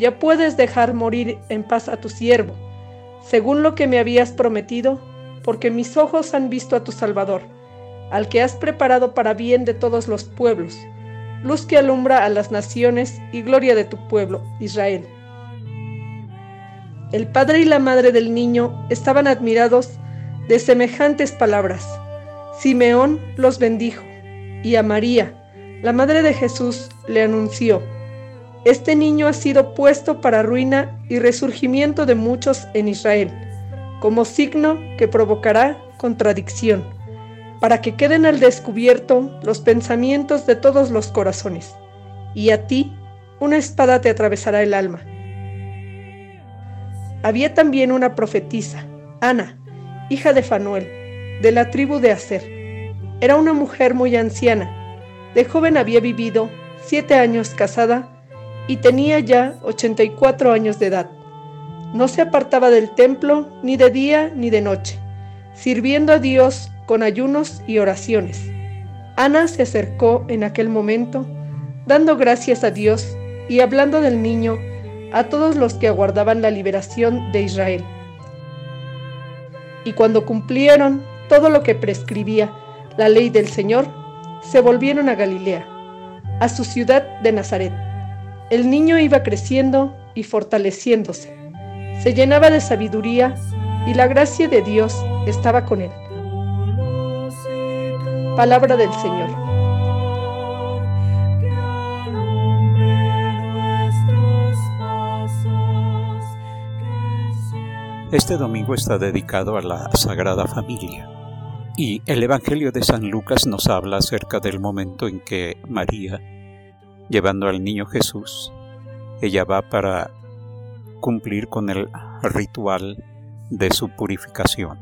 ya puedes dejar morir en paz a tu siervo, según lo que me habías prometido, porque mis ojos han visto a tu Salvador, al que has preparado para bien de todos los pueblos, luz que alumbra a las naciones y gloria de tu pueblo, Israel. El padre y la madre del niño estaban admirados de semejantes palabras. Simeón los bendijo, y a María, la madre de Jesús, le anunció, Este niño ha sido puesto para ruina y resurgimiento de muchos en Israel, como signo que provocará contradicción para que queden al descubierto los pensamientos de todos los corazones, y a ti una espada te atravesará el alma. Había también una profetisa, Ana, hija de Fanuel, de la tribu de Aser. Era una mujer muy anciana. De joven había vivido siete años casada y tenía ya 84 años de edad. No se apartaba del templo ni de día ni de noche, sirviendo a Dios con ayunos y oraciones. Ana se acercó en aquel momento, dando gracias a Dios y hablando del niño a todos los que aguardaban la liberación de Israel. Y cuando cumplieron todo lo que prescribía la ley del Señor, se volvieron a Galilea, a su ciudad de Nazaret. El niño iba creciendo y fortaleciéndose. Se llenaba de sabiduría y la gracia de Dios estaba con él. Palabra del Señor. Este domingo está dedicado a la Sagrada Familia y el Evangelio de San Lucas nos habla acerca del momento en que María, llevando al niño Jesús, ella va para cumplir con el ritual de su purificación.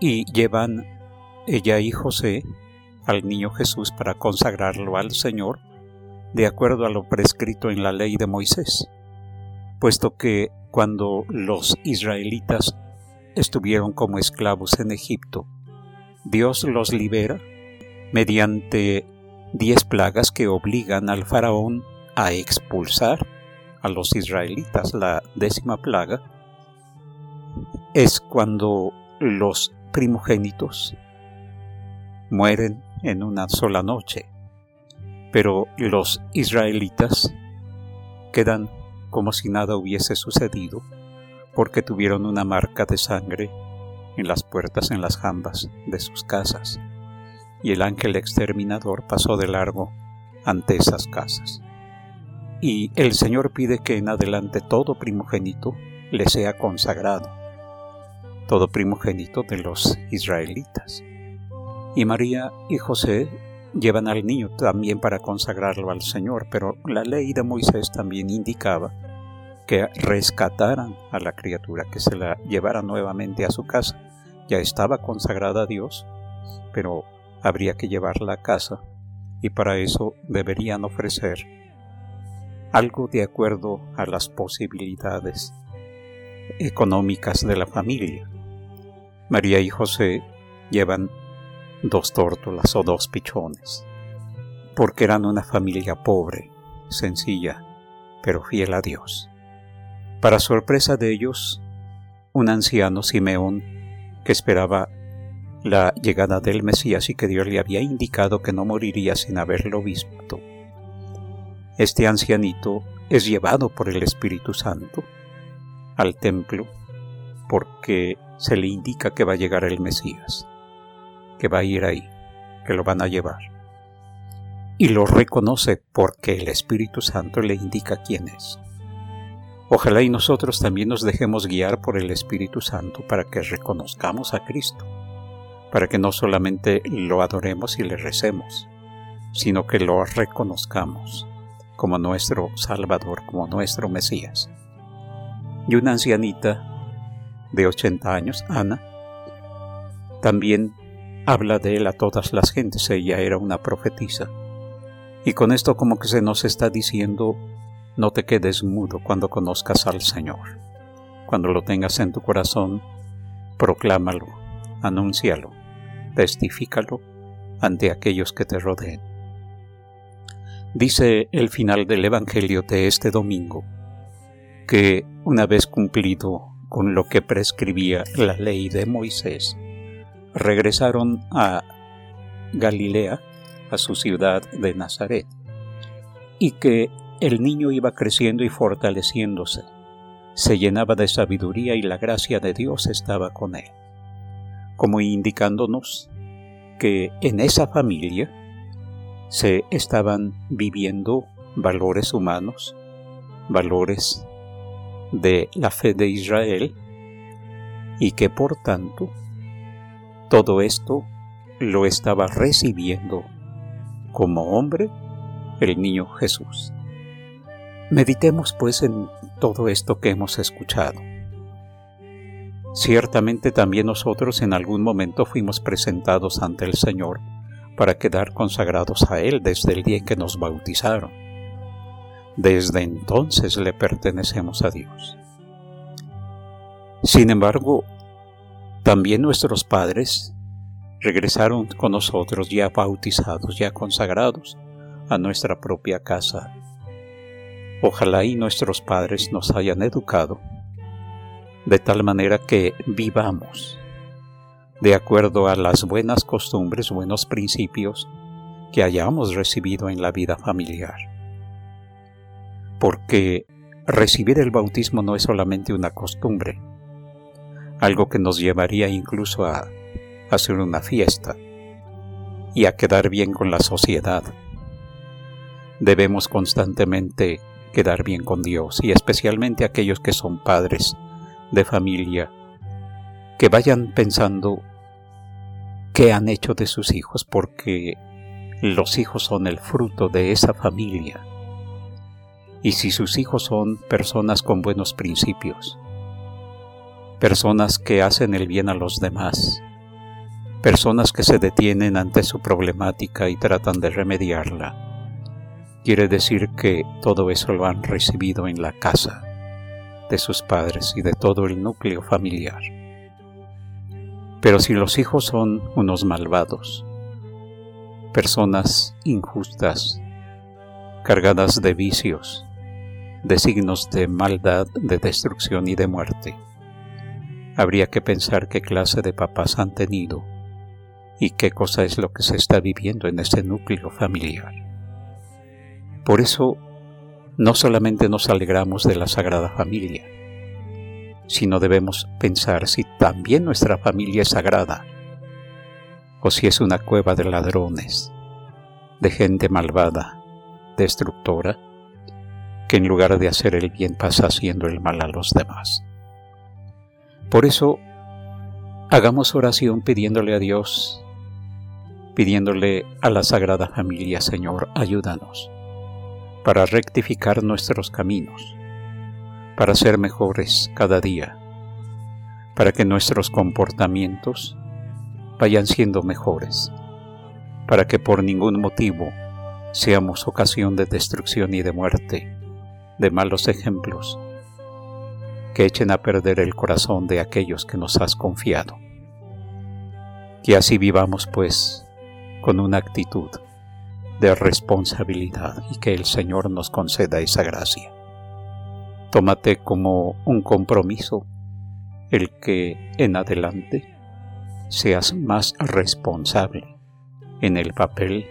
Y llevan ella y José al niño Jesús para consagrarlo al Señor de acuerdo a lo prescrito en la ley de Moisés, puesto que cuando los israelitas estuvieron como esclavos en Egipto, Dios los libera mediante diez plagas que obligan al faraón a expulsar a los israelitas. La décima plaga es cuando los primogénitos mueren en una sola noche, pero los israelitas quedan como si nada hubiese sucedido porque tuvieron una marca de sangre en las puertas, en las jambas de sus casas, y el ángel exterminador pasó de largo ante esas casas. Y el Señor pide que en adelante todo primogénito le sea consagrado, todo primogénito de los israelitas. Y María y José llevan al niño también para consagrarlo al Señor, pero la ley de Moisés también indicaba que rescataran a la criatura, que se la llevara nuevamente a su casa. Ya estaba consagrada a Dios, pero habría que llevarla a casa y para eso deberían ofrecer algo de acuerdo a las posibilidades económicas de la familia. María y José llevan dos tórtolas o dos pichones, porque eran una familia pobre, sencilla, pero fiel a Dios. Para sorpresa de ellos, un anciano Simeón, que esperaba la llegada del Mesías y que Dios le había indicado que no moriría sin haberlo visto. Este ancianito es llevado por el Espíritu Santo al templo porque se le indica que va a llegar el Mesías, que va a ir ahí, que lo van a llevar. Y lo reconoce porque el Espíritu Santo le indica quién es. Ojalá y nosotros también nos dejemos guiar por el Espíritu Santo para que reconozcamos a Cristo, para que no solamente lo adoremos y le recemos, sino que lo reconozcamos como nuestro Salvador, como nuestro Mesías. Y una ancianita de 80 años, Ana, también habla de él a todas las gentes, ella era una profetisa. Y con esto como que se nos está diciendo, no te quedes mudo cuando conozcas al Señor. Cuando lo tengas en tu corazón, proclámalo, anúncialo, testifícalo ante aquellos que te rodeen. Dice el final del Evangelio de este domingo que una vez cumplido con lo que prescribía la ley de Moisés, regresaron a Galilea, a su ciudad de Nazaret, y que el niño iba creciendo y fortaleciéndose, se llenaba de sabiduría y la gracia de Dios estaba con él, como indicándonos que en esa familia se estaban viviendo valores humanos, valores de la fe de Israel, y que por tanto todo esto lo estaba recibiendo como hombre el niño Jesús. Meditemos pues en todo esto que hemos escuchado. Ciertamente también nosotros en algún momento fuimos presentados ante el Señor para quedar consagrados a Él desde el día en que nos bautizaron. Desde entonces le pertenecemos a Dios. Sin embargo, también nuestros padres regresaron con nosotros ya bautizados, ya consagrados a nuestra propia casa. Ojalá y nuestros padres nos hayan educado de tal manera que vivamos de acuerdo a las buenas costumbres, buenos principios que hayamos recibido en la vida familiar. Porque recibir el bautismo no es solamente una costumbre, algo que nos llevaría incluso a hacer una fiesta y a quedar bien con la sociedad. Debemos constantemente quedar bien con Dios y especialmente aquellos que son padres de familia, que vayan pensando qué han hecho de sus hijos, porque los hijos son el fruto de esa familia. Y si sus hijos son personas con buenos principios, personas que hacen el bien a los demás, personas que se detienen ante su problemática y tratan de remediarla, quiere decir que todo eso lo han recibido en la casa de sus padres y de todo el núcleo familiar. Pero si los hijos son unos malvados, personas injustas, cargadas de vicios, de signos de maldad, de destrucción y de muerte, habría que pensar qué clase de papás han tenido y qué cosa es lo que se está viviendo en ese núcleo familiar. Por eso, no solamente nos alegramos de la Sagrada Familia, sino debemos pensar si también nuestra familia es sagrada o si es una cueva de ladrones, de gente malvada, destructora, que en lugar de hacer el bien pasa haciendo el mal a los demás. Por eso, hagamos oración pidiéndole a Dios, pidiéndole a la Sagrada Familia, Señor, ayúdanos para rectificar nuestros caminos para ser mejores cada día, para que nuestros comportamientos vayan siendo mejores, para que por ningún motivo seamos ocasión de destrucción y de muerte, de malos ejemplos, que echen a perder el corazón de aquellos que nos has confiado. Que así vivamos, pues, con una actitud de responsabilidad y que el Señor nos conceda esa gracia. Tómate como un compromiso el que en adelante seas más responsable en el papel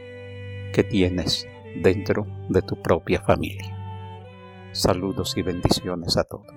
que tienes dentro de tu propia familia. Saludos y bendiciones a todos.